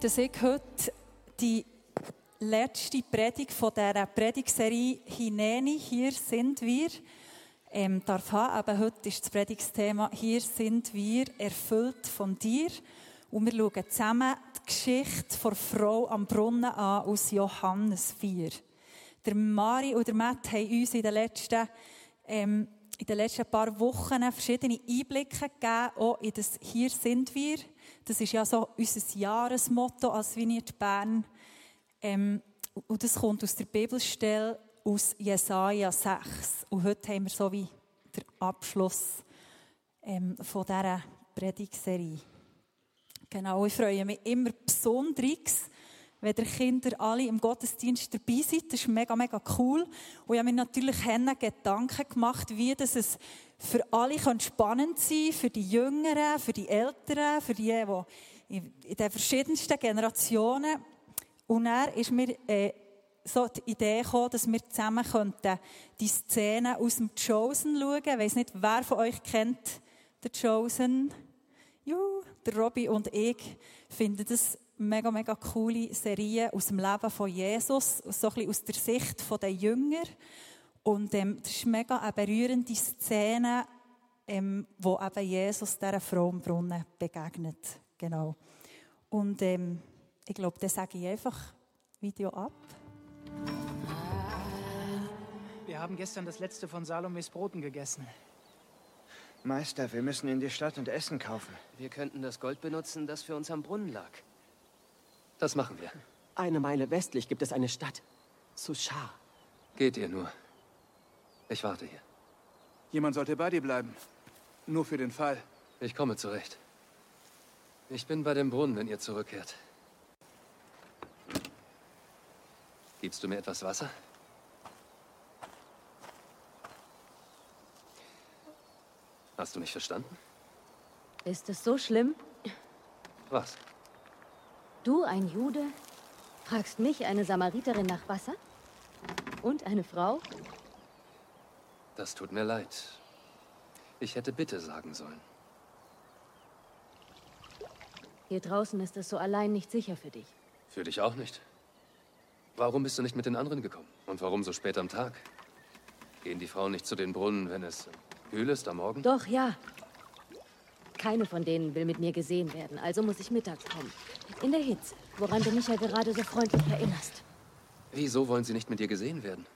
Dass ich heute die letzte Predigt von dieser Predigtserie Hineni, hier sind wir, ähm, darf haben. Eben heute ist das Predigtsthema Hier sind wir, erfüllt von dir. Und wir schauen zusammen die Geschichte der Frau am Brunnen an aus Johannes 4. Der Mari und der Matt haben uns in den letzten, ähm, in den letzten paar Wochen verschiedene Einblicke gegeben, auch in das Hier sind wir. Das ist ja so unser Jahresmotto als Vineyard Bern. Ähm, und das kommt aus der Bibelstelle aus Jesaja 6. Und heute haben wir so wie den Abschluss ähm, von dieser Predigtserie. Genau, ich freue mich immer besonders, wenn die Kinder alle im Gottesdienst dabei sind. Das ist mega, mega cool. Und ich habe mir natürlich Gedanken gemacht, wie das es für alle spannend sein kann, für die Jüngeren, für die Älteren, für die, die in den verschiedensten Generationen. Und dann ist mir äh, so die Idee gekommen, dass wir zusammen könnten die Szene aus dem Chosen schauen. Ich weiss nicht, wer von euch kennt den Chosen? Juhu, der Robby und ich finden das mega, mega coole Serie aus dem Leben von Jesus, so ein bisschen aus der Sicht der Jünger. Und ähm, das ist mega eine berührende Szene, ähm, wo eben Jesus dieser Frau im Brunnen begegnet. Genau. Und ähm, ich glaube, dann sage ich einfach Video ab. Wir haben gestern das letzte von Salomes Broten gegessen. Meister, wir müssen in die Stadt und Essen kaufen. Wir könnten das Gold benutzen, das für uns am Brunnen lag. Das machen wir. Eine Meile westlich gibt es eine Stadt. Sushar. Geht ihr nur. Ich warte hier. Jemand sollte bei dir bleiben. Nur für den Fall. Ich komme zurecht. Ich bin bei dem Brunnen, wenn ihr zurückkehrt. Gibst du mir etwas Wasser? Hast du mich verstanden? Ist es so schlimm? Was? Du, ein Jude, fragst mich, eine Samariterin, nach Wasser? Und eine Frau? Das tut mir leid. Ich hätte bitte sagen sollen. Hier draußen ist es so allein nicht sicher für dich. Für dich auch nicht. Warum bist du nicht mit den anderen gekommen? Und warum so spät am Tag? Gehen die Frauen nicht zu den Brunnen, wenn es kühl ist am Morgen? Doch, ja. Keine von denen will mit mir gesehen werden, also muss ich mittags kommen. In der Hitze, woran du mich ja gerade so freundlich erinnerst. Wieso wollen sie nicht mit dir gesehen werden?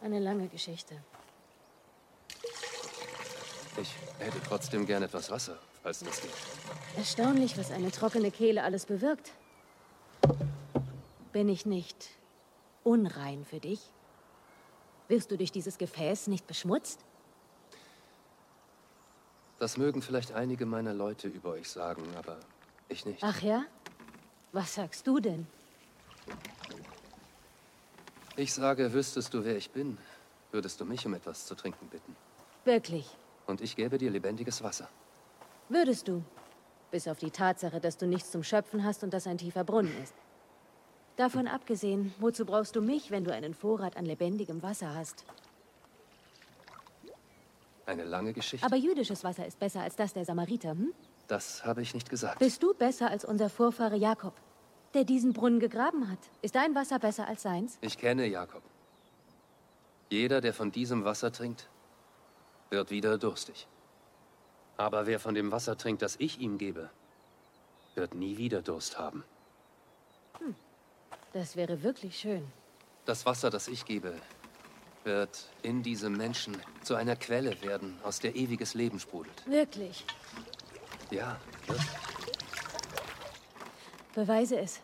Eine lange Geschichte. Ich hätte trotzdem gern etwas Wasser, falls das geht. Erstaunlich, was eine trockene Kehle alles bewirkt. Bin ich nicht unrein für dich? Wirst du durch dieses Gefäß nicht beschmutzt? Das mögen vielleicht einige meiner Leute über euch sagen, aber ich nicht. Ach ja? Was sagst du denn? Ich sage, wüsstest du, wer ich bin, würdest du mich um etwas zu trinken bitten. Wirklich? Und ich gäbe dir lebendiges Wasser. Würdest du? Bis auf die Tatsache, dass du nichts zum Schöpfen hast und das ein tiefer Brunnen ist. Davon abgesehen, wozu brauchst du mich, wenn du einen Vorrat an lebendigem Wasser hast? Eine lange Geschichte. Aber jüdisches Wasser ist besser als das der Samariter, hm? Das habe ich nicht gesagt. Bist du besser als unser Vorfahre Jakob, der diesen Brunnen gegraben hat? Ist dein Wasser besser als seins? Ich kenne Jakob. Jeder, der von diesem Wasser trinkt, wird wieder durstig. Aber wer von dem Wasser trinkt, das ich ihm gebe, wird nie wieder Durst haben. Hm. Das wäre wirklich schön. Das Wasser, das ich gebe, wird in diesem Menschen zu einer Quelle werden, aus der ewiges Leben sprudelt. Wirklich? Ja, wirklich. Beweise es.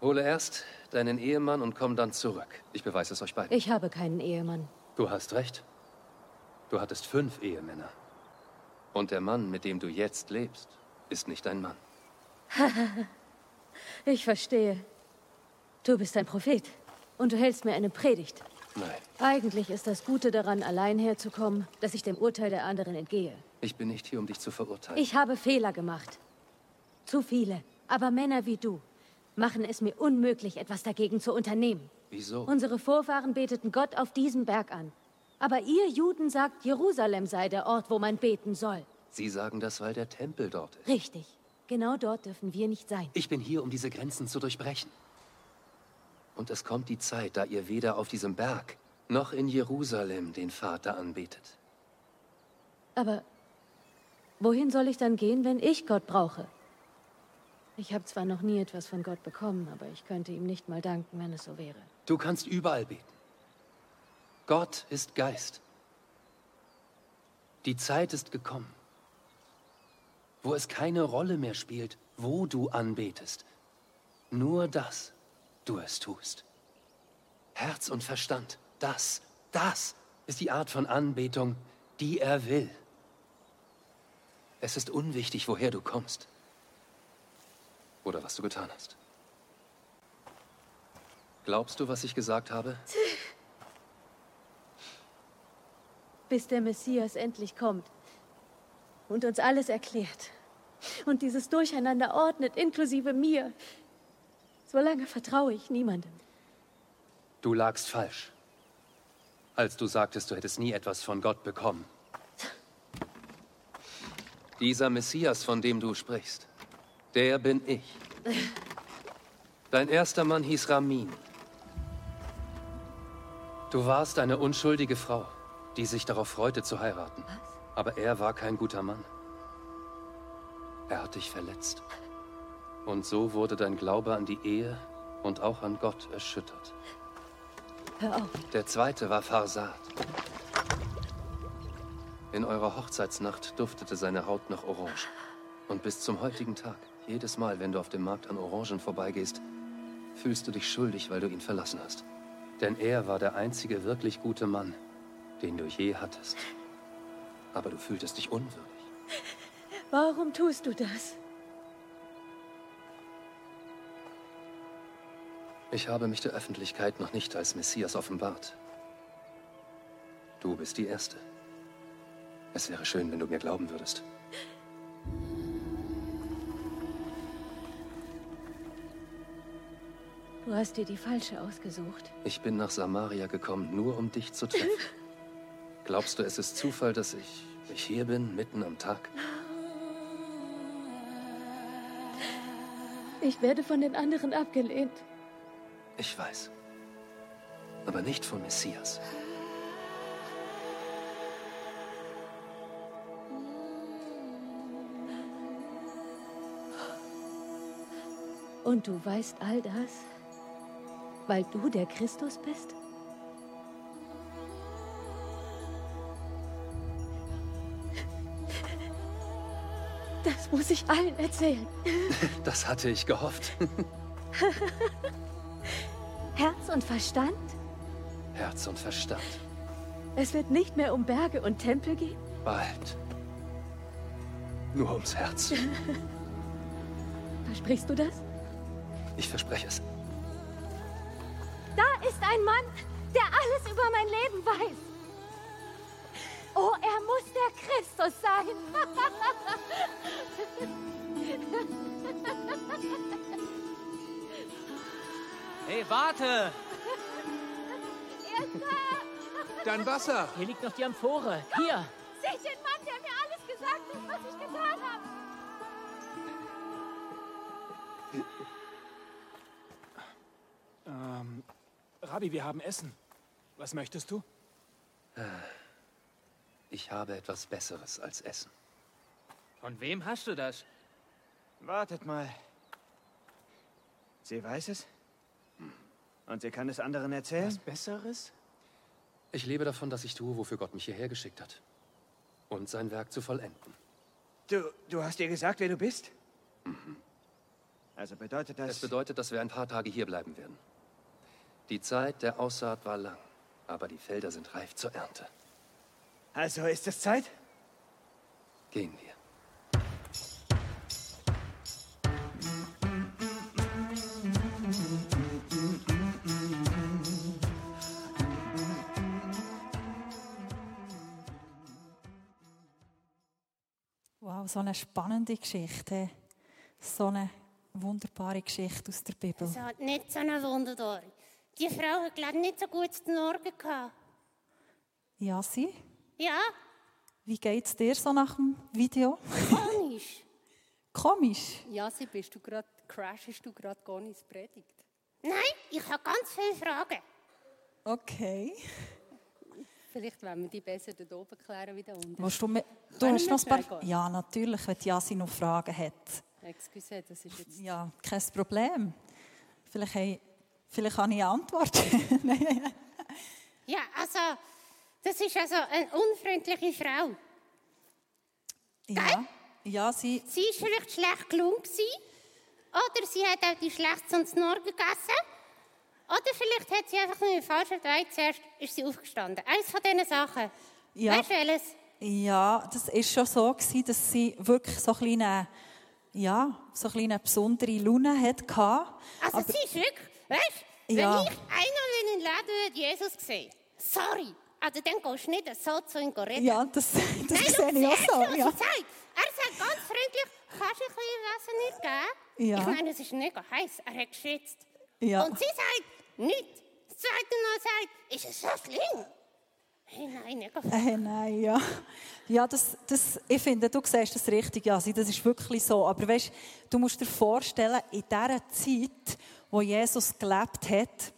Hole erst deinen Ehemann und komm dann zurück. Ich beweise es euch beiden. Ich habe keinen Ehemann. Du hast recht. Du hattest fünf Ehemänner. Und der Mann, mit dem du jetzt lebst, ist nicht dein Mann. Ich verstehe. Du bist ein Prophet. Und du hältst mir eine Predigt. Nein, Eigentlich ist das Gute daran, allein herzukommen, dass ich dem Urteil der anderen entgehe. ich bin nicht hier, um dich zu verurteilen. Ich habe Fehler gemacht. Zu viele. Aber Männer wie du machen es mir unmöglich, etwas dagegen zu unternehmen. Wieso? Unsere Vorfahren beteten Gott auf diesem Berg an. Aber ihr Juden sagt, Jerusalem sei der Ort, wo man beten soll. Sie sagen das, weil der Tempel dort ist. Richtig. Genau dort dürfen wir nicht sein. Ich bin hier, um diese Grenzen zu durchbrechen. Und es kommt die Zeit, da ihr weder auf diesem Berg noch in Jerusalem den Vater anbetet. Aber wohin soll ich dann gehen, wenn ich Gott brauche? Ich habe zwar noch nie etwas von Gott bekommen, aber ich könnte ihm nicht mal danken, wenn es so wäre. Du kannst überall beten. Gott ist Geist. Die Zeit ist gekommen, wo es keine Rolle mehr spielt, wo du anbetest. Nur das du es tust. Herz und Verstand, das, das ist die Art von Anbetung, die er will. Es ist unwichtig, woher du kommst oder was du getan hast. Glaubst du, was ich gesagt habe? Bis der Messias endlich kommt und uns alles erklärt und dieses Durcheinander ordnet, inklusive mir. Solange vertraue ich niemandem. Du lagst falsch, als du sagtest, du hättest nie etwas von Gott bekommen. Dieser Messias, von dem du sprichst, der bin ich. Dein erster Mann hieß Ramin. Du warst eine unschuldige Frau, die sich darauf freute zu heiraten. Aber er war kein guter Mann. Er hat dich verletzt. Und so wurde dein Glaube an die Ehe und auch an Gott erschüttert. Hör auf. Der zweite war Farsad. In eurer Hochzeitsnacht duftete seine Haut nach Orange. Und bis zum heutigen Tag, jedes Mal, wenn du auf dem Markt an Orangen vorbeigehst, fühlst du dich schuldig, weil du ihn verlassen hast. Denn er war der einzige wirklich gute Mann, den du je hattest. Aber du fühltest dich unwürdig. Warum tust du das? Ich habe mich der Öffentlichkeit noch nicht als Messias offenbart. Du bist die Erste. Es wäre schön, wenn du mir glauben würdest. Du hast dir die falsche ausgesucht. Ich bin nach Samaria gekommen, nur um dich zu treffen. Glaubst du, es ist Zufall, dass ich, ich hier bin, mitten am Tag? Ich werde von den anderen abgelehnt. Ich weiß. Aber nicht vom Messias. Und du weißt all das, weil du der Christus bist? Das muss ich allen erzählen. Das hatte ich gehofft. Herz und Verstand? Herz und Verstand. Es wird nicht mehr um Berge und Tempel gehen? Bald. Nur ums Herz. Versprichst du das? Ich verspreche es. Da ist ein Mann, der alles über mein Leben weiß. Oh, er muss der Christus sein. Hey, warte! Dein Wasser! Hier liegt noch die Amphore. Hier! Seht den Mann, der mir alles gesagt hat, was ich getan habe. Ähm, Rabbi, wir haben Essen. Was möchtest du? Ich habe etwas Besseres als Essen. Von wem hast du das? Wartet mal. Sie weiß es? Und sie kann es anderen erzählen? Was Besseres? Ich lebe davon, dass ich tue, wofür Gott mich hierher geschickt hat. Und sein Werk zu vollenden. Du, du hast ihr gesagt, wer du bist? Also bedeutet das... Es bedeutet, dass wir ein paar Tage hier bleiben werden. Die Zeit der Aussaat war lang, aber die Felder sind reif zur Ernte. also ist es Zeit? Gehen wir. Wow, so eine spannende Geschichte. So eine wunderbare Geschichte aus der Bibel. Es hat nicht so eine Wunderbar. Die Frau hat, glaube ich, nicht so gut zu Morgen gehabt. Ja, sie? Ja, Wie geht's dir so nach dem Video? komisch. Komisch. Ja, sie bist du gerade, crashest du gerade gar nicht predigt. Nein, ich habe ganz viele Fragen. Okay. Vielleicht wollen wir die besser dort oben klären wie da unten. Willst du, mit, du hast noch ein paar... Ja, natürlich, wenn Jasi noch Fragen hat. Excuse, das ist jetzt... Ja, kein Problem. Vielleicht, hey, vielleicht habe ich eine Antwort. Ja, also, das ist also eine unfreundliche Frau. ja. ja, sie... Sie ist vielleicht schlecht gelungen gewesen. Oder sie hat auch die schlechteste Snor gegessen. Oder vielleicht hat sie einfach nur im falschen Teil zuerst ist sie aufgestanden. Eins von diesen Sachen. Ja. Weißt du welches? Ja, das ist schon so gewesen, dass sie wirklich so eine kleine, ja, so eine kleine besondere Laune hatte. Also Aber- sie ist wirklich, weißt du, Ja. wenn ich einmal in den Laden würde Jesus sehe, sorry, also dann gehst du nicht so zu ihm reden. Ja, das, das Nein, sehe ich auch so. Ja. er sagt. Er sagt ganz freundlich, kannst du ein bisschen Wasser nicht geben? Ja. Ich meine, es ist mega heiß, er hat geschwitzt. Ja. Und sie sagt, nicht. Das zweite Mal sagt, ist es so schlimm? Hey, nein, Äh, nein, ja. Ja, das, das, ich finde, du siehst das richtig, ja, das ist wirklich so. Aber weißt, du musst dir vorstellen, in dieser Zeit, wo Jesus gelebt hat,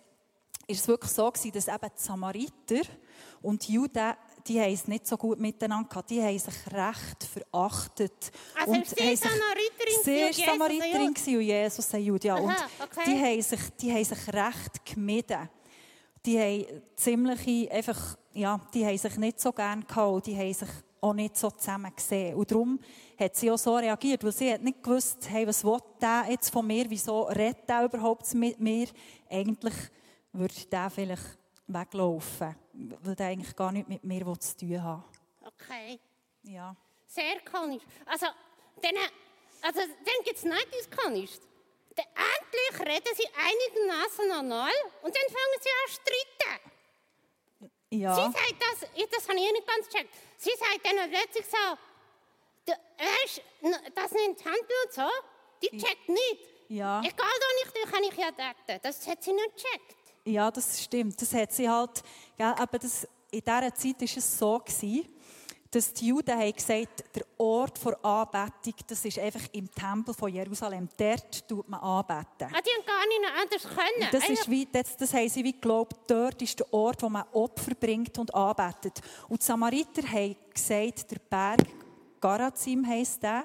ist es wirklich so gewesen, dass eben die Samariter und die Juden, die haben es nicht so gut miteinander gehabt. Die haben sich recht verachtet. Also und sie ist Samariterin Sie ist Samariterin und Jesus ein Jude, ja. Aha, und okay. die haben sich, die haben sich recht gemieden. Die haben ziemliche, einfach, ja, die haben sich nicht so gern gehabt die haben sich auch nicht so zusammen gesehen. Und darum hat sie auch so reagiert, weil sie hat nicht gewusst, hey, was will der jetzt von mir, wieso redet er überhaupt mit mir? Eigentlich würde der vielleicht weglaufen, weil der eigentlich gar nichts mit mir zu tun hat. Okay, Ja. sehr komisch. Also, dann, also, dann gibt es nicht diskonisch. Dann Endlich reden sie einigermaßen normal und dann fangen sie an zu streiten. Ja. Sie sagt das, ich- das habe ich nicht ganz gecheckt. Sie sagt dann plötzlich so, weißt, das nimmt Handel und so, die checkt nicht. Ja. Egal, wo ich durch, kann ich ja daten. Das hat sie nicht gecheckt. Ja, das stimmt. Das hat sie halt, gell, aber das, in dieser Zeit war es so, gewesen, dass die Juden haben gesagt, der Ort der Anbetung, das ist einfach im Tempel von Jerusalem. Dort tut man anbeten. Ah, die haben gar nicht anders können. Das, Einfach- ist wie, das, das haben sie wie geglaubt, dort ist der Ort, wo man Opfer bringt und anbetet. Und die Samariter haben gesagt, der Berg Garazim heisst der,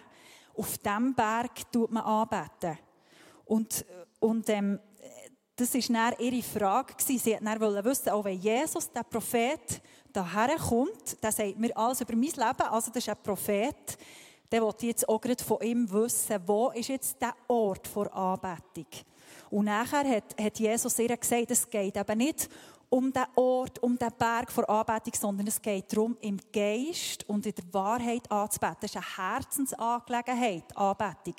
auf diesem Berg tut man anbeten. Und, und ähm, das war ihre Frage. Sie wollten dann wissen, auch wenn Jesus, der Prophet, daher kommt, der sagt mir alles über mein Leben, also das ist ein Prophet, der wollte jetzt auch gerade von ihm wissen, wo ist jetzt der Ort der Anbetung. Und nachher hat, hat Jesus ihr gesagt, es geht eben nicht um den Ort, um den Berg der Anbetung, sondern es geht darum, im Geist und in der Wahrheit anzubeten. Das ist eine Herzensangelegenheit, Anbetung.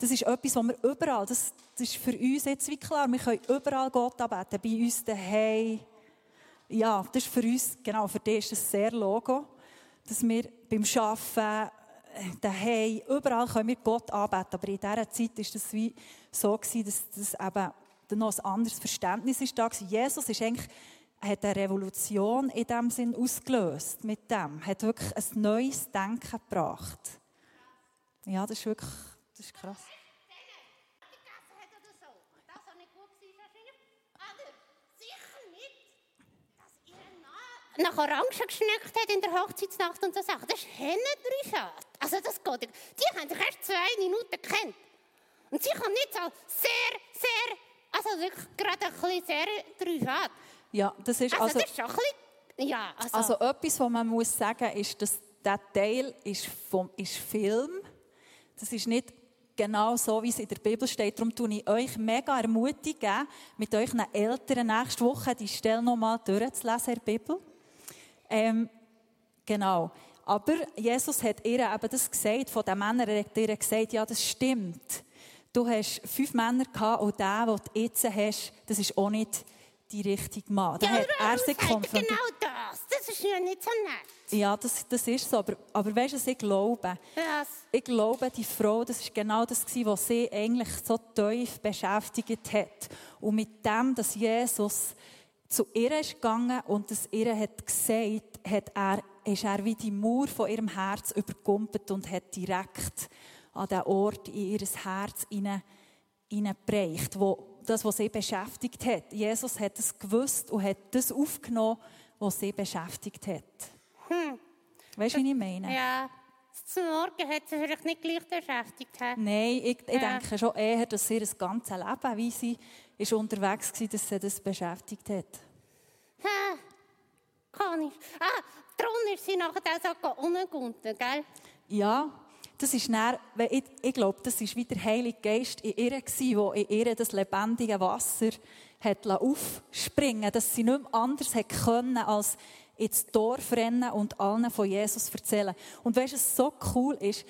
Das ist etwas, was wir überall, das, das ist für uns jetzt wie klar, wir können überall Gott anbeten, bei uns daheim. Ja, das ist für uns, genau, für dich ist das sehr Logo, dass wir beim Arbeiten, äh, daheim, überall können wir Gott anbeten. Aber in dieser Zeit war das wie so, gewesen, dass das eben noch ein anderes Verständnis ist da war. Jesus ist eigentlich, hat eine Revolution in dem Sinn ausgelöst mit dem. Hat wirklich ein neues Denken gebracht. Ja, das ist wirklich, das ist krass. nach Orangen geschmeckt hat in der Hochzeitsnacht und so Sachen. Das ist Hennendrüchat. Also das geht. Die haben sich erst zwei Minuten gekannt. Und sie kann nicht so sehr, sehr, also wirklich gerade ein bisschen sehr Drüchat. Ja, das ist Also, also, das ist schon ein bisschen, ja, also, also etwas, was man muss sagen, ist, dass der Teil ist vom ist Film. Das ist nicht genau so, wie es in der Bibel steht. Darum tue ich euch mega ermutigen, mit euren Eltern nächste Woche die Stelle nochmal durchzulesen in Bibel. Ähm, genau. Aber Jesus hat ihr eben das gesagt, von den Männern er hat ihr gesagt, ja, das stimmt. Du hast fünf Männer gehabt und der, den du jetzt hast, das ist auch nicht die richtige Mann. Ja, hat er er konfrontiert. genau das? Das ist ja nicht so nett. Ja, das, das ist so. Aber, aber weißt du, was ich glaube? Was? Ich glaube, die Frau, das war genau das, gewesen, was sie eigentlich so tief beschäftigt hat. Und mit dem, dass Jesus zu ihr ist gegangen und das ihr hat gesagt, hat er, ist er wie die Mauer von ihrem Herz überkumpelt und hat direkt an den Ort in ihr Herz hinein- hineingebracht, wo das, was sie beschäftigt hat. Jesus hat es gewusst und hat das aufgenommen, was sie beschäftigt hat. Hm. Weißt du, wie ich meine? Ja, zum Morgen hat sie vielleicht nicht gleich beschäftigt. hä? Nein, ich, ich Ja. denke schon eher, dass sie das ganze Leben, wie sie ist unterwegs war, dass sie das beschäftigt hat. Ha, komisch. Ah, darum ist sie nachher auch so ungegunten, gell? Ja, das ist dann, ich, ich glaube, das ist wie der Heilige Geist in ihr gewesen, der in ihr das lebendige Wasser hat aufspringen dass sie nicht mehr anders hat können, als ins Dorf rennen und allen von Jesus erzählen. Und weißt du, was so cool ist?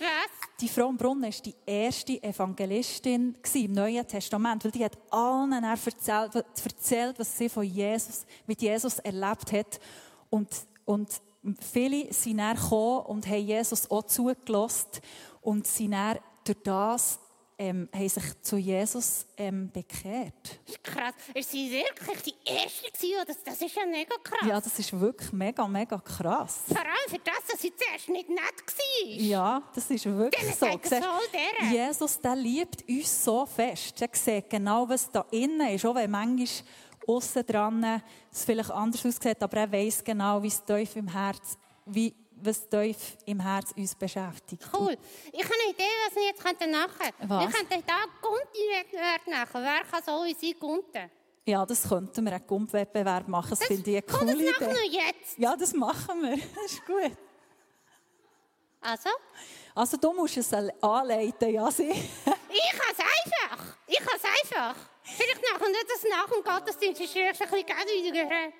Die Frau im Brunnen war die erste Evangelistin im Neuen Testament, weil die hat allen erzählt, erzählt, was sie von Jesus, mit Jesus erlebt hat. Und, und viele sind dann gekommen und haben Jesus auch zugelassen und sind dann durch das ähm, haben sich zu Jesus ähm, bekehrt. Krass. Ist sie wirklich die Erste gewesen? Das, das ist ja mega krass. Ja, das ist wirklich mega, mega krass. Vor allem für das, dass sie zuerst nicht nett war. Ja, das ist wirklich Dann so. Siehst, so. Jesus, der liebt uns so fest. Er sieht genau, was da innen ist, auch wenn manchmal aussen dran es vielleicht anders aussieht, aber er weiß genau, wie es tief im Herz, wie, was tief im Herz uns beschäftigt. Cool. Ich habe eine Idee, was wir jetzt könnten machen könnten. Was? Wir könnten da Gunti-Wettbewerb machen. Wer kann so sie gunten? Ja, das könnten wir einen Gumpwettbewerb machen. Das, finde ich eine Komm, das coole machen Idee. wir jetzt. Ja, das machen wir. Das ist gut. Also? Also du musst es anleiten, ja, sie. Ich kann es einfach. Ich kann es einfach. Vielleicht machen wir das nach dem Gottesdienst. Ist vielleicht ein bisschen Geld wieder gehört.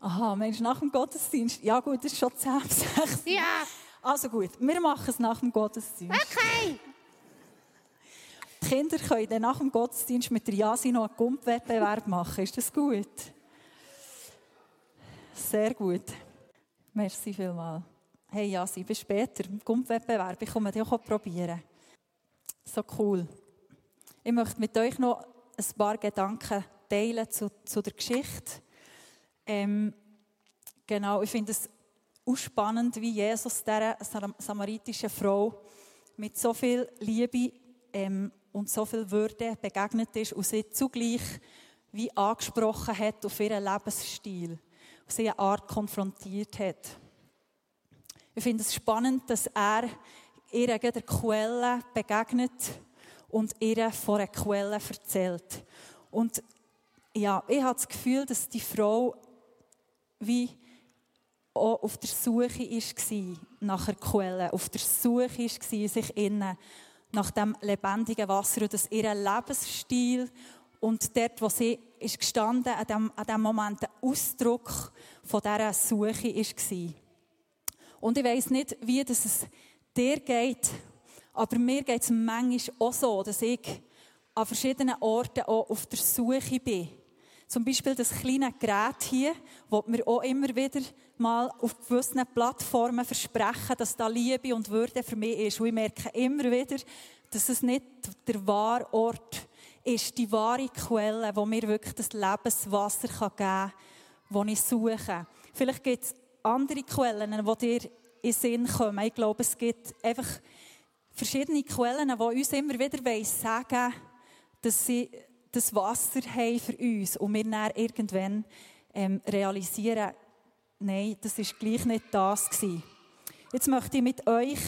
Aha, Mensch, nach dem Gottesdienst. Ja gut, das ist schon 10 bis 6. Ja. Also gut, wir machen es nach dem Gottesdienst. Okay. Die Kinder können dann nach dem Gottesdienst mit der Jasi noch einen Gumpwettbewerb machen. Ist das gut? Sehr gut. Merci vielmals. Hey Jasi, bis später. Gumpwettbewerb, ich komme dich auch probieren. So cool. Ich möchte mit euch noch ein paar Gedanken teilen zu, zu der Geschichte. Ähm, genau, ich finde es auch spannend, wie Jesus dieser Sam- samaritischen Frau mit so viel Liebe ähm, und so viel Würde begegnet ist und sie zugleich wie angesprochen hat auf ihren Lebensstil, auf sie eine Art konfrontiert hat. Ich finde es spannend, dass er ihr der Quelle begegnet und ihr von einer Quelle erzählt. Und ja, ich habe das Gefühl, dass die Frau wie auch auf der Suche war nach einer Quelle, auf der Suche war, sich innen nach dem lebendigen Wasser und dass ihr Lebensstil und dort, wo sie ist gestanden, an dem, an dem Moment ein Ausdruck von dieser Suche war. Und ich weiss nicht, wie es dir geht, aber mir geht es manchmal auch so, dass ich an verschiedenen Orten auch auf der Suche bin. Zum Beispiel das kleine Gerät hier, wo mir auch immer wieder mal auf gewissen Plattformen versprechen, dass da Liebe und Würde für mich ist. Und ich merke immer wieder, dass es nicht der wahre Ort ist, die wahre Quelle, wo mir wirklich das Lebenswasser geben kann, das ich suche. Vielleicht gibt es andere Quellen, die dir in den Sinn kommen. Ich glaube, es gibt einfach verschiedene Quellen, die uns immer wieder sagen dass sie das Wasser haben für uns und wir dann irgendwann ähm, realisieren, nein, das ist gleich nicht das gewesen. Jetzt möchte ich mit euch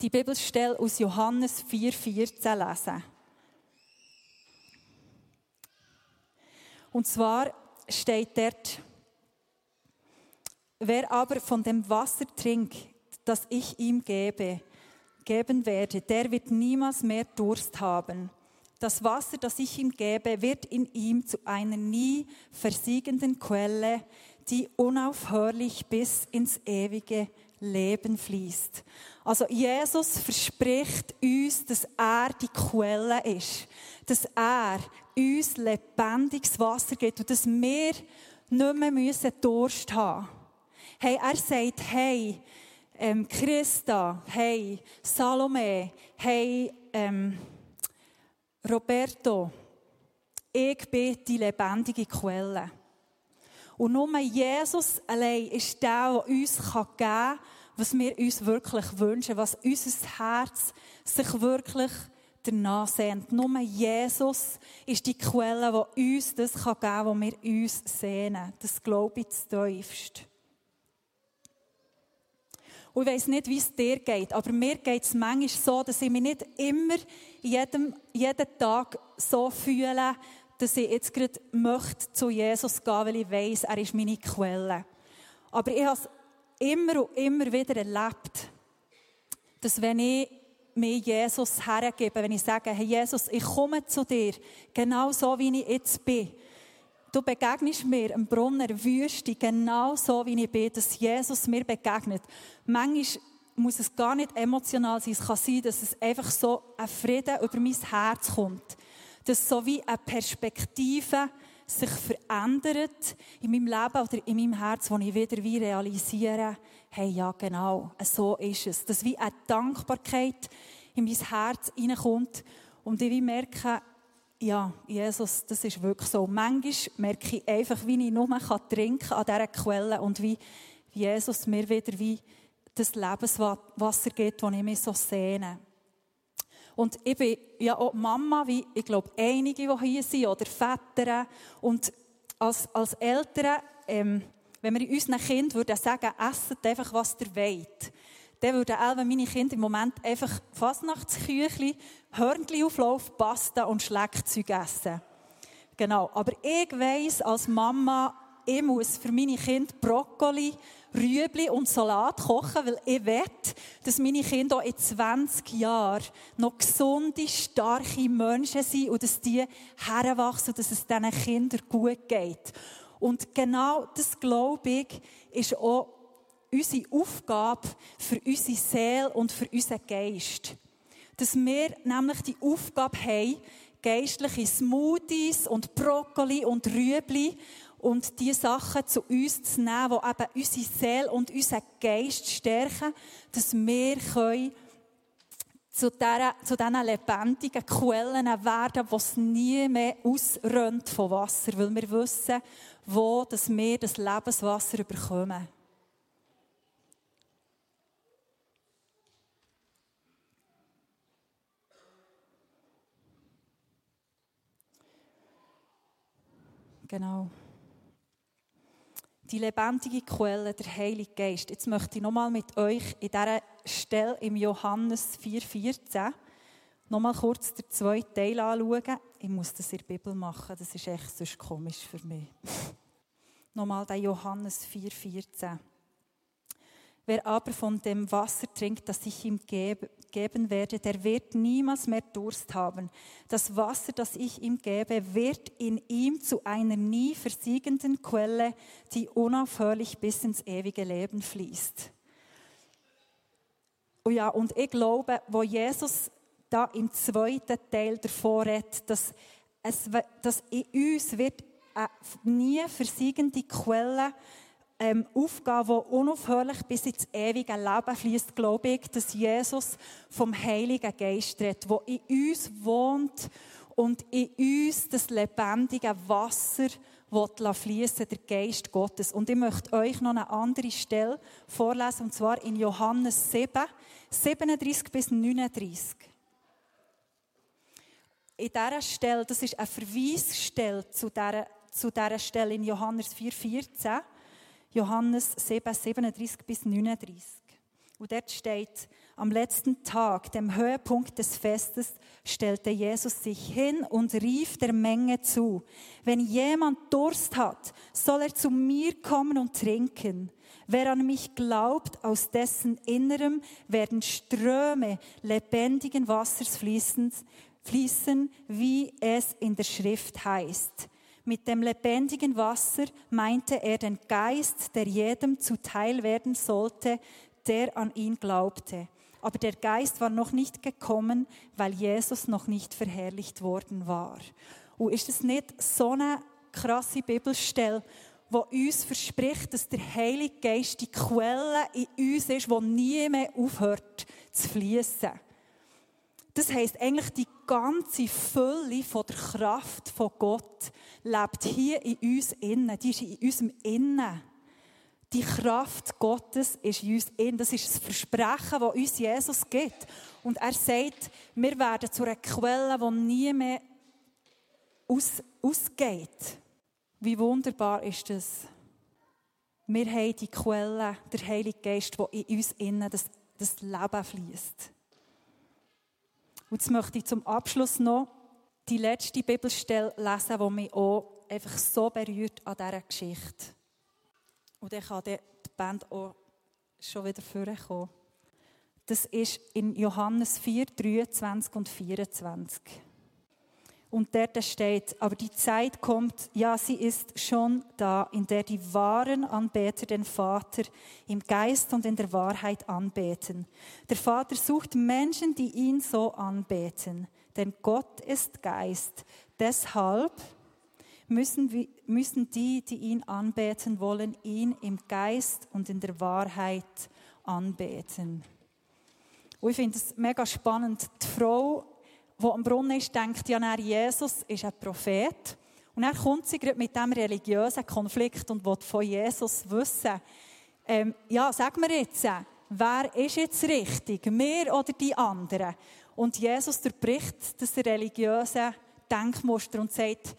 die Bibelstelle aus Johannes 4,14 lesen. Und zwar steht dort, wer aber von dem Wasser trinkt, das ich ihm gebe, geben werde, der wird niemals mehr Durst haben. Das Wasser, das ich ihm gebe, wird in ihm zu einer nie versiegenden Quelle, die unaufhörlich bis ins ewige Leben fließt. Also Jesus verspricht uns, dass er die Quelle ist, dass er uns lebendiges Wasser gibt und dass wir nicht mehr müssen Durst haben. Hey, er sagt, hey, ähm, Christa, hey, Salome, hey, ähm, Roberto, ich bin die lebendige Quelle. Und nur Jesus allein ist der, der uns geben kann, was wir uns wirklich wünschen, was unser Herz sich wirklich danach sehnt. Nur Jesus ist die Quelle, die uns das geben kann, was wir uns sehnen. Das glaube ich tiefst. Und ich weiss nicht, wie es dir geht, aber mir geht es manchmal so, dass ich mich nicht immer jedem, jeden Tag so fühle, dass ich jetzt gerade möchte zu Jesus gehen, weil ich weiss, er ist meine Quelle. Aber ich habe es immer und immer wieder erlebt, dass wenn ich mir Jesus hergebe, wenn ich sage, hey Jesus, ich komme zu dir, genau so wie ich jetzt bin. Du begegnest mir im Brunnen der Wüste, genau so wie ich bin, dass Jesus mir begegnet. Manchmal muss es gar nicht emotional sein, es kann sein, dass es einfach so ein Frieden über mein Herz kommt dass so wie eine Perspektive sich verändert in meinem Leben oder in meinem Herz, wo ich wieder wie realisiere, hey, ja, genau, so ist es. Dass wie eine Dankbarkeit in mein Herz hineinkommt und ich wie merke, ja, Jesus, das ist wirklich so. Manchmal merke ich einfach, wie ich nur trinken kann an dieser Quelle und wie Jesus mir wieder wie das Lebenswasser gibt, das ich mir so sehne. Und ich bin ja auch Mama, wie ich glaube einige, die hier sind, oder Väter. Und als, als Eltern, ähm, wenn wir unseren Kindern würden sagen, esset einfach, was ihr wollt, dann würden alle meine Kinder im Moment einfach Fasnachtsküchli, Hörnli-Auflauf, Pasta und Schleckzeug essen. Genau. Aber ich weiss als Mama, ich muss für meine Kinder Brokkoli, Rüebli und Salat kochen, weil ich will, dass meine Kinder auch in 20 Jahren noch gesunde, starke Menschen sind und dass die heranwachsen und dass es diesen Kindern gut geht. Und genau das, glaube ich, ist auch unsere Aufgabe für unsere Seele und für unseren Geist. Dass wir nämlich die Aufgabe haben, geistliche Smoothies und Brokkoli und Rüebli und die Sachen zu uns zu nehmen, die eben unsere Seele und unseren Geist stärken, dass wir können zu, diesen lebendigen Quellen werden, wo es nie mehr ausrönt von Wasser, weil wir wissen, wo dass wir das Lebenswasser bekommen. Genau die lebendige Quelle, der Heilige Geist. Jetzt möchte ich nochmal mit euch in dieser Stelle im Johannes 4,14 nochmal kurz den zweiten Teil anschauen. Ich muss das in der Bibel machen, das ist echt sonst komisch für mich. nochmal der Johannes 4,14. Wer aber von dem Wasser trinkt, das ich ihm gebe, geben werde, der wird niemals mehr Durst haben. Das Wasser, das ich ihm gebe, wird in ihm zu einer nie versiegenden Quelle, die unaufhörlich bis ins ewige Leben fließt. Oh ja, und ich glaube, wo Jesus da im zweiten Teil davor redet, dass, es, dass in uns wird eine nie versiegende Quelle ähm, Aufgabe, die unaufhörlich bis ins ewige Leben fließt, glaube ich, dass Jesus vom Heiligen Geist redet, der in uns wohnt und in uns das lebendige Wasser fließen, der Geist Gottes. Und ich möchte euch noch eine andere Stelle vorlesen, und zwar in Johannes 7, 37 bis 39. In dieser Stelle, das ist eine Verweisstelle zu dieser, zu dieser Stelle in Johannes 4, 14. Johannes 7, 37 bis 39. Und dort steht, am letzten Tag, dem Höhepunkt des Festes, stellte Jesus sich hin und rief der Menge zu, wenn jemand Durst hat, soll er zu mir kommen und trinken. Wer an mich glaubt, aus dessen Innerem werden Ströme lebendigen Wassers fließen, fließen, wie es in der Schrift heißt. Mit dem lebendigen Wasser meinte er den Geist, der jedem zuteil werden sollte, der an ihn glaubte. Aber der Geist war noch nicht gekommen, weil Jesus noch nicht verherrlicht worden war. Und ist es nicht so eine krasse Bibelstelle, wo uns verspricht, dass der Heilige Geist die Quelle in uns ist, die nie mehr aufhört zu fließen? Das heisst, eigentlich die ganze Fülle von der Kraft von Gott lebt hier in uns innen. Die ist in unserem Innen. Die Kraft Gottes ist in uns innen. Das ist das Versprechen, das uns Jesus gibt. Und er sagt, wir werden zu einer Quelle, die nie mehr aus, ausgeht. Wie wunderbar ist das? Wir haben die Quelle, der Heilige Geist, der in uns innen das, das Leben fließt. Und jetzt möchte ich zum Abschluss noch die letzte Bibelstelle lesen, die mich auch einfach so berührt an dieser Geschichte. Und dann kann die Band auch schon wieder vorkommen. Das ist in Johannes 4, 23 und 24. Und dort steht, aber die Zeit kommt, ja, sie ist schon da, in der die wahren Anbeter den Vater im Geist und in der Wahrheit anbeten. Der Vater sucht Menschen, die ihn so anbeten, denn Gott ist Geist. Deshalb müssen, wir, müssen die, die ihn anbeten wollen, ihn im Geist und in der Wahrheit anbeten. Und ich finde es mega spannend. Die Frau wo am Brunnen ist, denkt ja, nach Jesus ist ein Prophet. Und dann kommt sie gerade mit diesem religiösen Konflikt und will von Jesus wissen, ähm, ja, sag mir jetzt, wer ist jetzt richtig, wir oder die anderen? Und Jesus durchbricht das religiöse Denkmuster und sagt,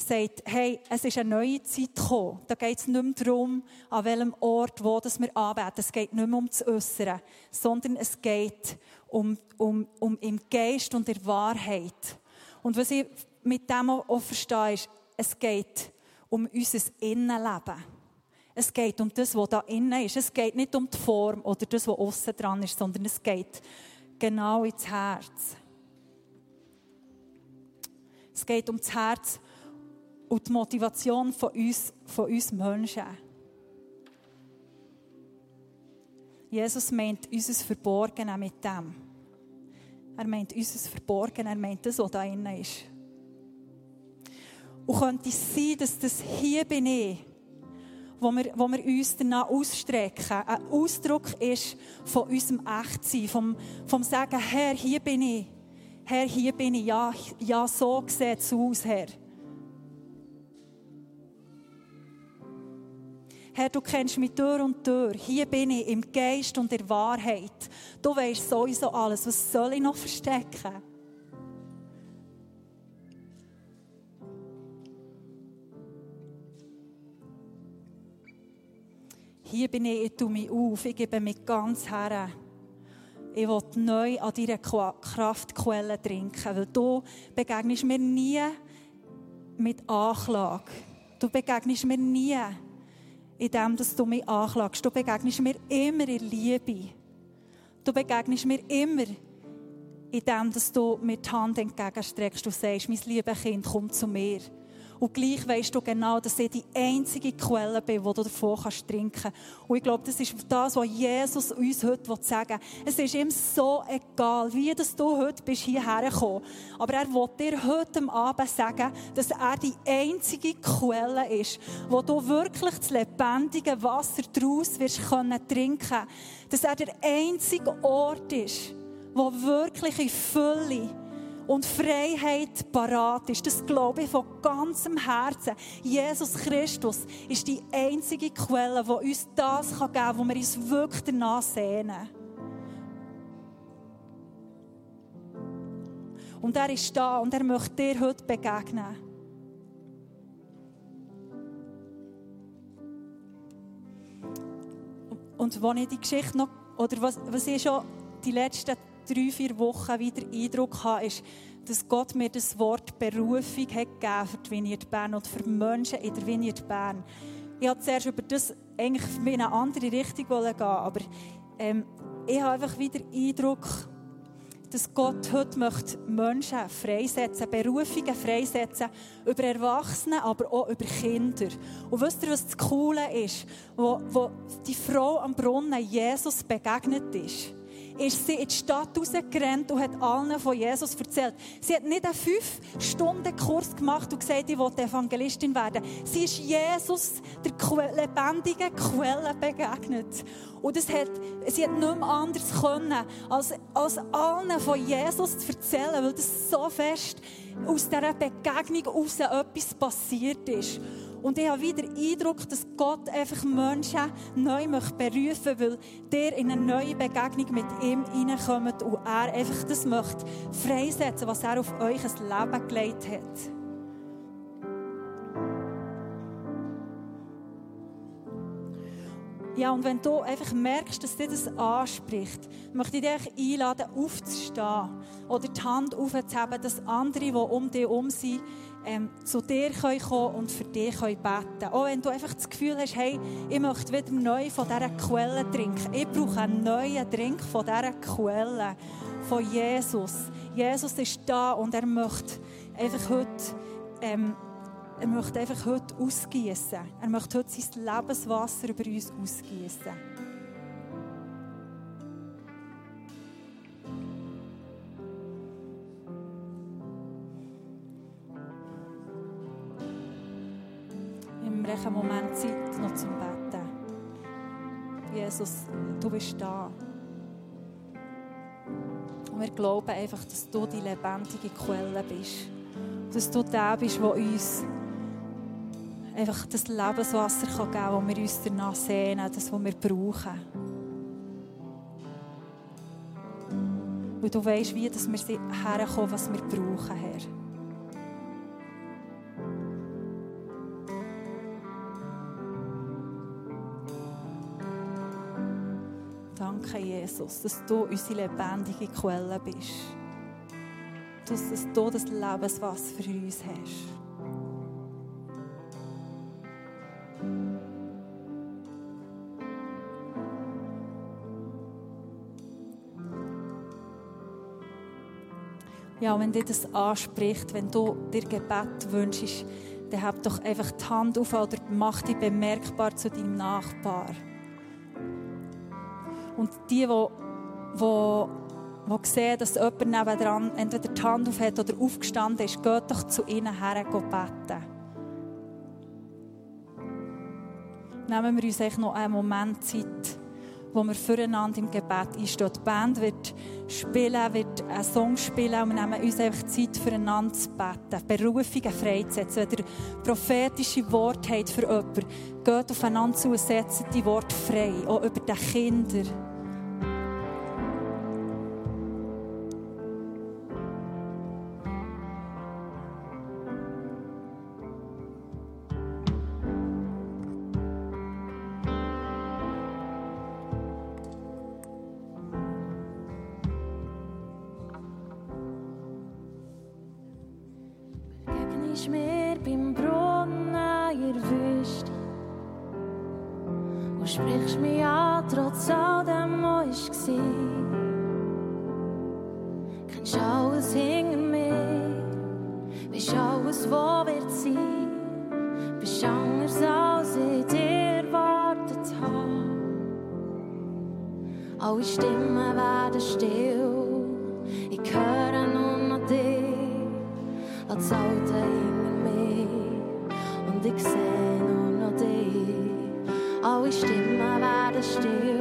sagt, hey, es ist eine neue Zeit gekommen. Da geht es nicht mehr darum, an welchem Ort, wo das wir anbeten. Es geht nicht mehr um das Äußere, sondern es geht um, um, um im Geist und der Wahrheit. Und was ich mit dem auch verstehe, ist, es geht um unser Innenleben. Es geht um das, was da innen ist. Es geht nicht um die Form oder das, was außen dran ist, sondern es geht genau ins Herz. Es geht um das Herz und die Motivation von uns, von uns Menschen. Jesus meint unser Verborgene mit dem. Er meint unser Verborgene, er meint das, was da innen ist. Und könnte es sein, dass das hier bin ich, wo wir, wo wir uns danach ausstrecken, ein Ausdruck ist von unserem Echtsein, vom, vom Sagen, Herr, hier bin ich. Herr, hier bin ich. Ja, ja so sieht es aus, Herr. Herr, du kennst mich Tür und Tür. Hier bin ich im Geist und der Wahrheit. Du weißt sowieso alles. Was soll ich noch verstecken? Hier bin ich, ich tue mich auf, ich gebe mich ganz her. Ich will neu an deiner Kraftquelle trinken, weil du begegnest mir nie mit Anklage. Du begegnest mir nie in dem, dass du mich anklagst. Du begegnest mir immer in Liebe. Du begegnest mir immer in dem, dass du mir die Hand entgegenstreckst und sagst, mein liebes Kind, komm zu mir. Und gleich weißt du genau, dass ich die einzige Quelle bin, wo du davon kannst trinken. Und ich glaube, das ist das, was Jesus uns heute sagen will. Es ist ihm so egal, wie du heute bist hierher gekommen. Aber er will dir heute Abend sagen, dass er die einzige Quelle ist, wo du wirklich das lebendige Wasser daraus wirst können trinken. Dass er der einzige Ort ist, wo wirklich in Fülle und Freiheit parat ist. Das glaube ich von ganzem Herzen. Jesus Christus ist die einzige Quelle, die uns das geben kann, wo wir uns wirklich danach sehnen. Und er ist da und er möchte dir heute begegnen. Und als ich die Geschichte noch, oder was, was ich schon die letzten drei, vier Wochen wieder Eindruck habe, ist, dass Gott mir das Wort Berufung hat gegeben für die Vineyard Bern und für Menschen in der Vineyard Bern. Ich wollte zuerst über das eigentlich in eine andere Richtung gehen, aber ähm, ich habe einfach wieder Eindruck, dass Gott heute möchte Menschen freisetzen, Berufungen freisetzen, über Erwachsene, aber auch über Kinder. Und wisst ihr, was das Coole ist? Wo, wo die Frau am Brunnen Jesus begegnet ist, ist sie in die Stadt rausgerannt und hat allen von Jesus erzählt. Sie hat nicht einen Fünf-Stunden-Kurs gemacht und gesagt, ich will Evangelistin werden. Sie ist Jesus, der lebendigen Quelle, begegnet. Und es hat, sie hat nicht mehr anders können, als, als allen von Jesus zu erzählen, weil das so fest aus dieser Begegnung heraus etwas passiert ist. Und ich habe wieder den Eindruck, dass Gott einfach Menschen neu möchte berufen weil der in eine neue Begegnung mit ihm hineinkommt und er einfach das möchte freisetzen, was er auf euch ein Leben gelegt hat. Ja, und wenn du einfach merkst, dass dir das anspricht, möchte ich dich einladen, aufzustehen oder die Hand aufzuheben, dass andere, die um dich herum sind, ähm, zu dir kommen können und für dich können beten Auch wenn du einfach das Gefühl hast, hey, ich möchte wieder neu von dieser Quelle trinken. Ich brauche einen neuen Drink von dieser Quelle, von Jesus. Jesus ist da und er möchte einfach heute ähm, er möchte einfach heute ausgießen. Er möchte heute sein Lebenswasser über uns ausgießen. Im rechten Moment Zeit noch zum Beten. Jesus, du bist da. Und wir glauben einfach, dass du die lebendige Quelle bist. Dass du der bist, der uns einfach das Lebenswasser geben kann, das wir uns danach sehnen, das, was wir brauchen. Weil du weißt, wie dass wir herkommen, was wir brauchen, Herr. Danke, Jesus, dass du unsere lebendige Quelle bist. Dass du das Lebenswasser für uns hast. Ja, wenn dir das anspricht, wenn du dir Gebet wünschst, dann hab doch einfach die Hand auf oder mach dich bemerkbar zu deinem Nachbar. Und die, die, die, die sehen, dass jemand nebenan entweder die Hand auf hat oder aufgestanden ist, geht doch zu ihnen her und beten. Nehmen wir uns echt noch einen Moment Zeit wo wir füreinander im Gebet einstehen. Die Band wird spielen, wird einen Song spielen und wir nehmen uns einfach Zeit füreinander zu beten, Berufungen freizusetzen. Wenn ihr prophetische Worte habt für jemanden, geht aufeinander zu und setzt die Worte frei, auch über die Kinder. sprichst mich an, trotz all dem, was war. Kennst alles hinter mir, bist alles, wo wird sein. Bist anders, als ich dir erwartet habe. Alle Stimmen werden still, ich höre nur noch dich. Lass das Alte hinter mir und ich sehe, ich immer weiter still.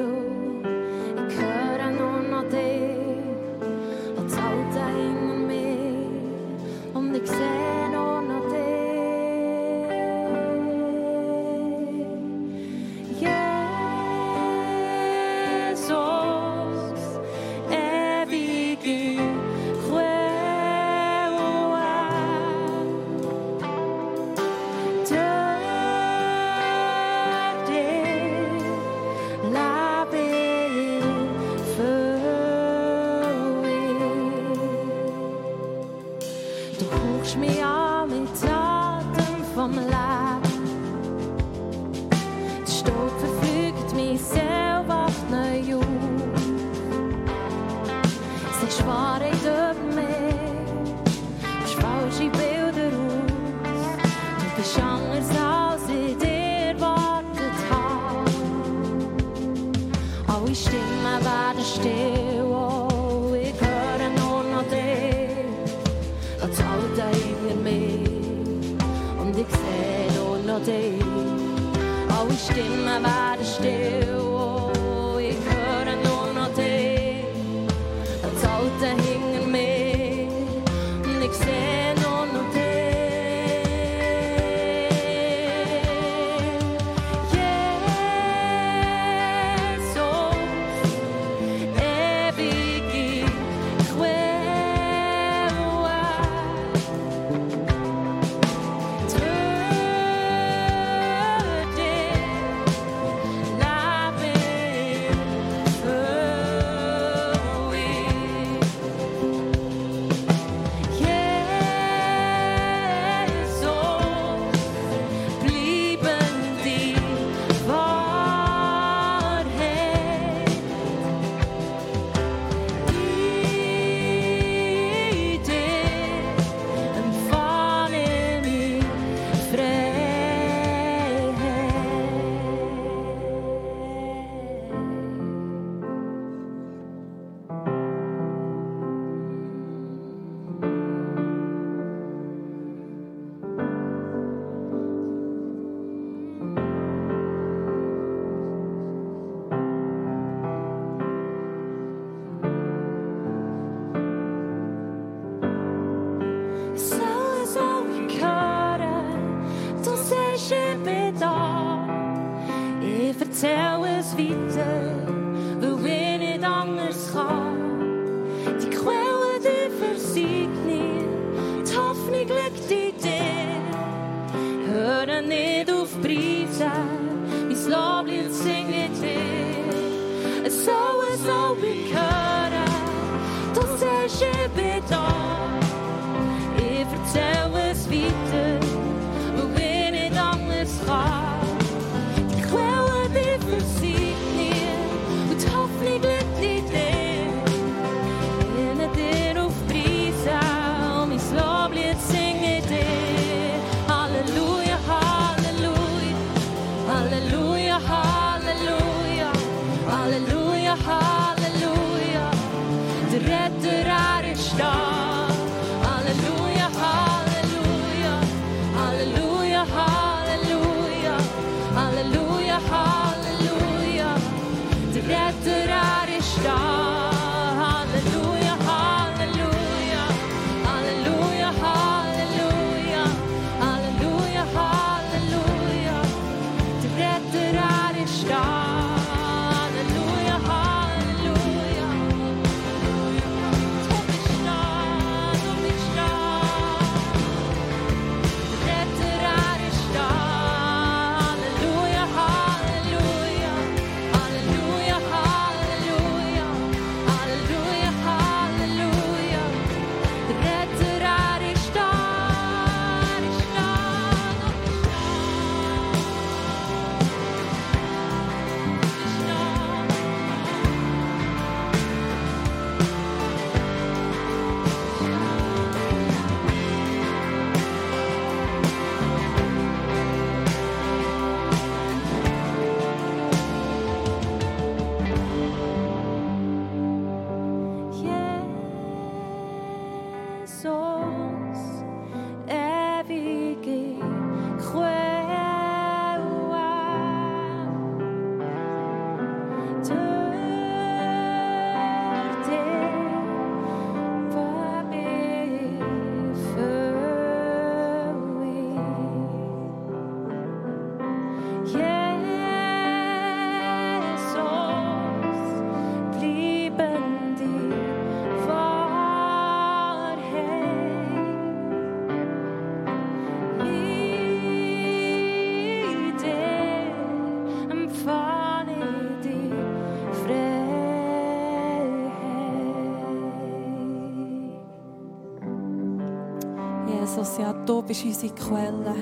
du bist unsere Quelle.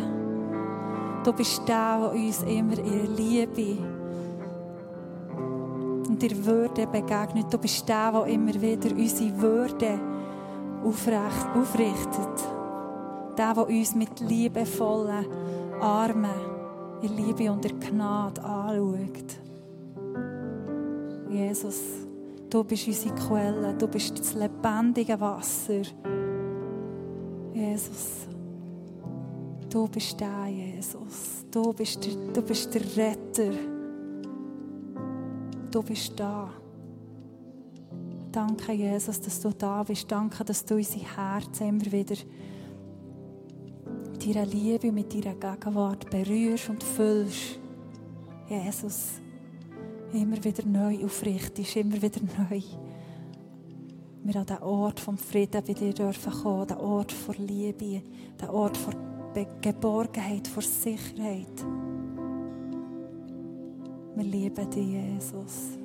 Du bist der, der uns immer in Liebe und in Würde begegnet. Du bist der, der immer wieder unsere Würde aufrecht, aufrichtet. Der, der uns mit liebevollen Armen in Liebe und in Gnade anschaut. Jesus, du bist unsere Quelle, du bist das lebendige Wasser. Jesus du bist da, Jesus. Du bist der, du bist der Retter. Du bist da. Danke, Jesus, dass du da bist. Danke, dass du unsere Herzen immer wieder mit deiner Liebe, mit deiner Gegenwart berührst und füllst. Jesus, immer wieder neu aufrichtest, immer wieder neu. Wir an den Ort vom Frieden bei dir dürfen kommen, den Ort vor Liebe, den Ort vor Geborgenheit, vor Sicherheit. Wir lieben dich, Jesus.